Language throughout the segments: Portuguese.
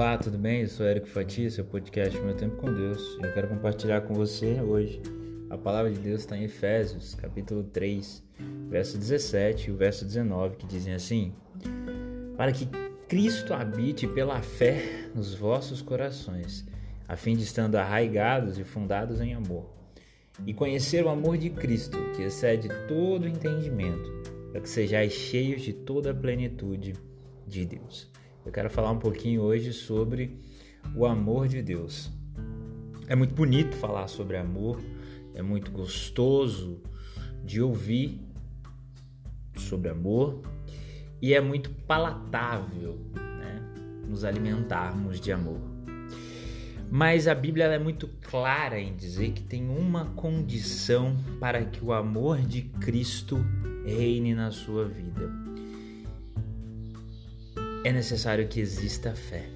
Olá, tudo bem? Eu sou Érico Fatia, seu podcast Meu Tempo com Deus. Eu quero compartilhar com você hoje. A palavra de Deus está em Efésios, capítulo 3, verso 17 e o verso 19, que dizem assim: Para que Cristo habite pela fé nos vossos corações, a fim de estando arraigados e fundados em amor, e conhecer o amor de Cristo, que excede todo entendimento, para que sejais cheios de toda a plenitude de Deus. Eu quero falar um pouquinho hoje sobre o amor de Deus. É muito bonito falar sobre amor, é muito gostoso de ouvir sobre amor e é muito palatável né, nos alimentarmos de amor. Mas a Bíblia é muito clara em dizer que tem uma condição para que o amor de Cristo reine na sua vida é necessário que exista fé.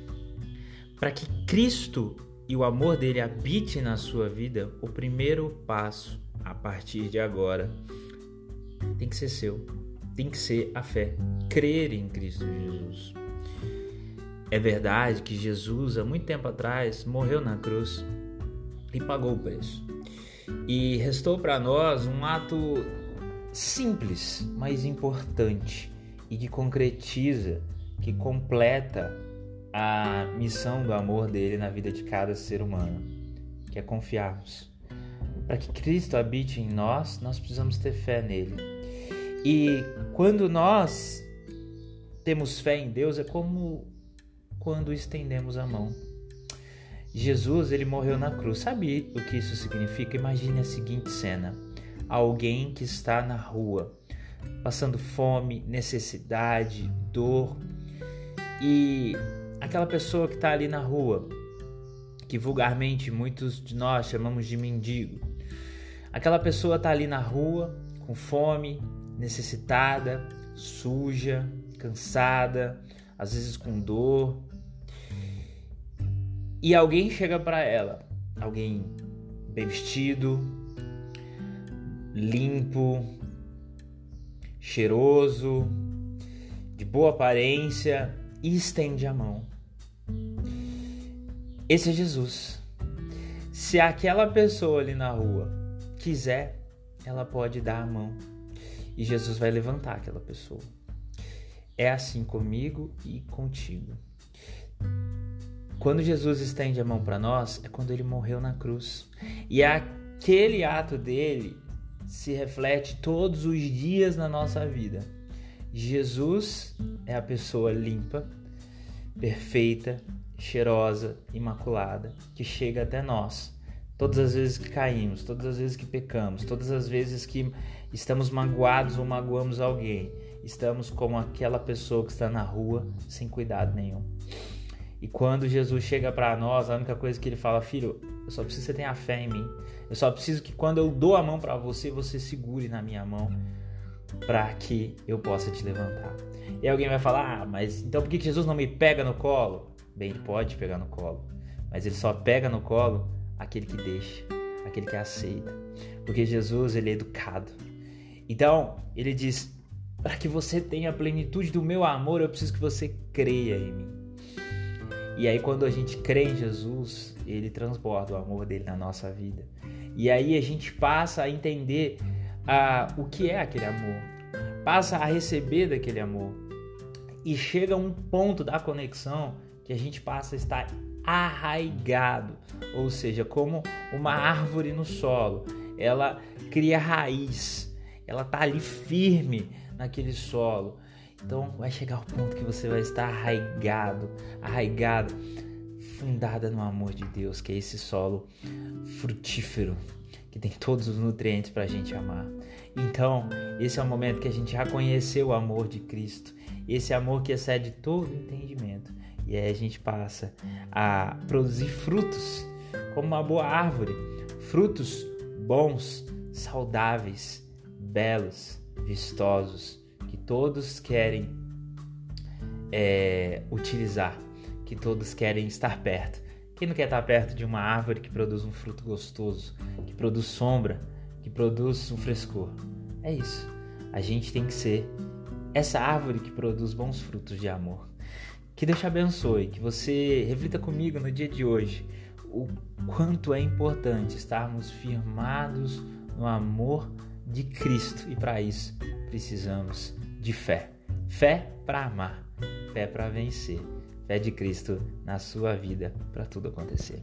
Para que Cristo e o amor dele habite na sua vida, o primeiro passo a partir de agora tem que ser seu, tem que ser a fé, crer em Cristo Jesus. É verdade que Jesus, há muito tempo atrás, morreu na cruz e pagou o preço. E restou para nós um ato simples, mas importante e que concretiza que completa a missão do amor dele na vida de cada ser humano, que é confiarmos. Para que Cristo habite em nós, nós precisamos ter fé nele. E quando nós temos fé em Deus, é como quando estendemos a mão. Jesus, ele morreu na cruz. Sabe o que isso significa? Imagine a seguinte cena: alguém que está na rua, passando fome, necessidade, dor, e aquela pessoa que está ali na rua, que vulgarmente muitos de nós chamamos de mendigo, aquela pessoa está ali na rua com fome, necessitada, suja, cansada, às vezes com dor. E alguém chega para ela, alguém bem vestido, limpo, cheiroso, de boa aparência, e estende a mão. Esse é Jesus. Se aquela pessoa ali na rua quiser, ela pode dar a mão e Jesus vai levantar aquela pessoa. É assim comigo e contigo. Quando Jesus estende a mão para nós, é quando ele morreu na cruz. E aquele ato dele se reflete todos os dias na nossa vida. Jesus é a pessoa limpa, perfeita, cheirosa, imaculada, que chega até nós. Todas as vezes que caímos, todas as vezes que pecamos, todas as vezes que estamos magoados ou magoamos alguém, estamos como aquela pessoa que está na rua sem cuidado nenhum. E quando Jesus chega para nós, a única coisa que ele fala, filho, eu só preciso que você tenha fé em mim. Eu só preciso que quando eu dou a mão para você, você segure na minha mão para que eu possa te levantar. E alguém vai falar: ah, mas então por que Jesus não me pega no colo? Bem, ele pode pegar no colo, mas ele só pega no colo aquele que deixa, aquele que aceita, porque Jesus ele é educado. Então ele diz: para que você tenha a plenitude do meu amor, eu preciso que você creia em mim. E aí quando a gente crê em Jesus, ele transborda o amor dele na nossa vida. E aí a gente passa a entender a, o que é aquele amor, passa a receber daquele amor. E chega a um ponto da conexão que a gente passa a estar arraigado, ou seja, como uma árvore no solo, ela cria raiz, ela está ali firme naquele solo. Então vai chegar o ponto que você vai estar arraigado, arraigado, fundada no amor de Deus, que é esse solo frutífero, que tem todos os nutrientes para a gente amar. Então, esse é o momento que a gente já conheceu o amor de Cristo, esse amor que excede todo entendimento. E aí a gente passa a produzir frutos como uma boa árvore, frutos bons, saudáveis, belos, vistosos, que todos querem é, utilizar, que todos querem estar perto. Quem não quer estar perto de uma árvore que produz um fruto gostoso, que produz sombra, que produz um frescor? É isso. A gente tem que ser essa árvore que produz bons frutos de amor. Que Deus te abençoe, que você reflita comigo no dia de hoje o quanto é importante estarmos firmados no amor de Cristo e para isso precisamos de fé. Fé para amar, fé para vencer, fé de Cristo na sua vida para tudo acontecer.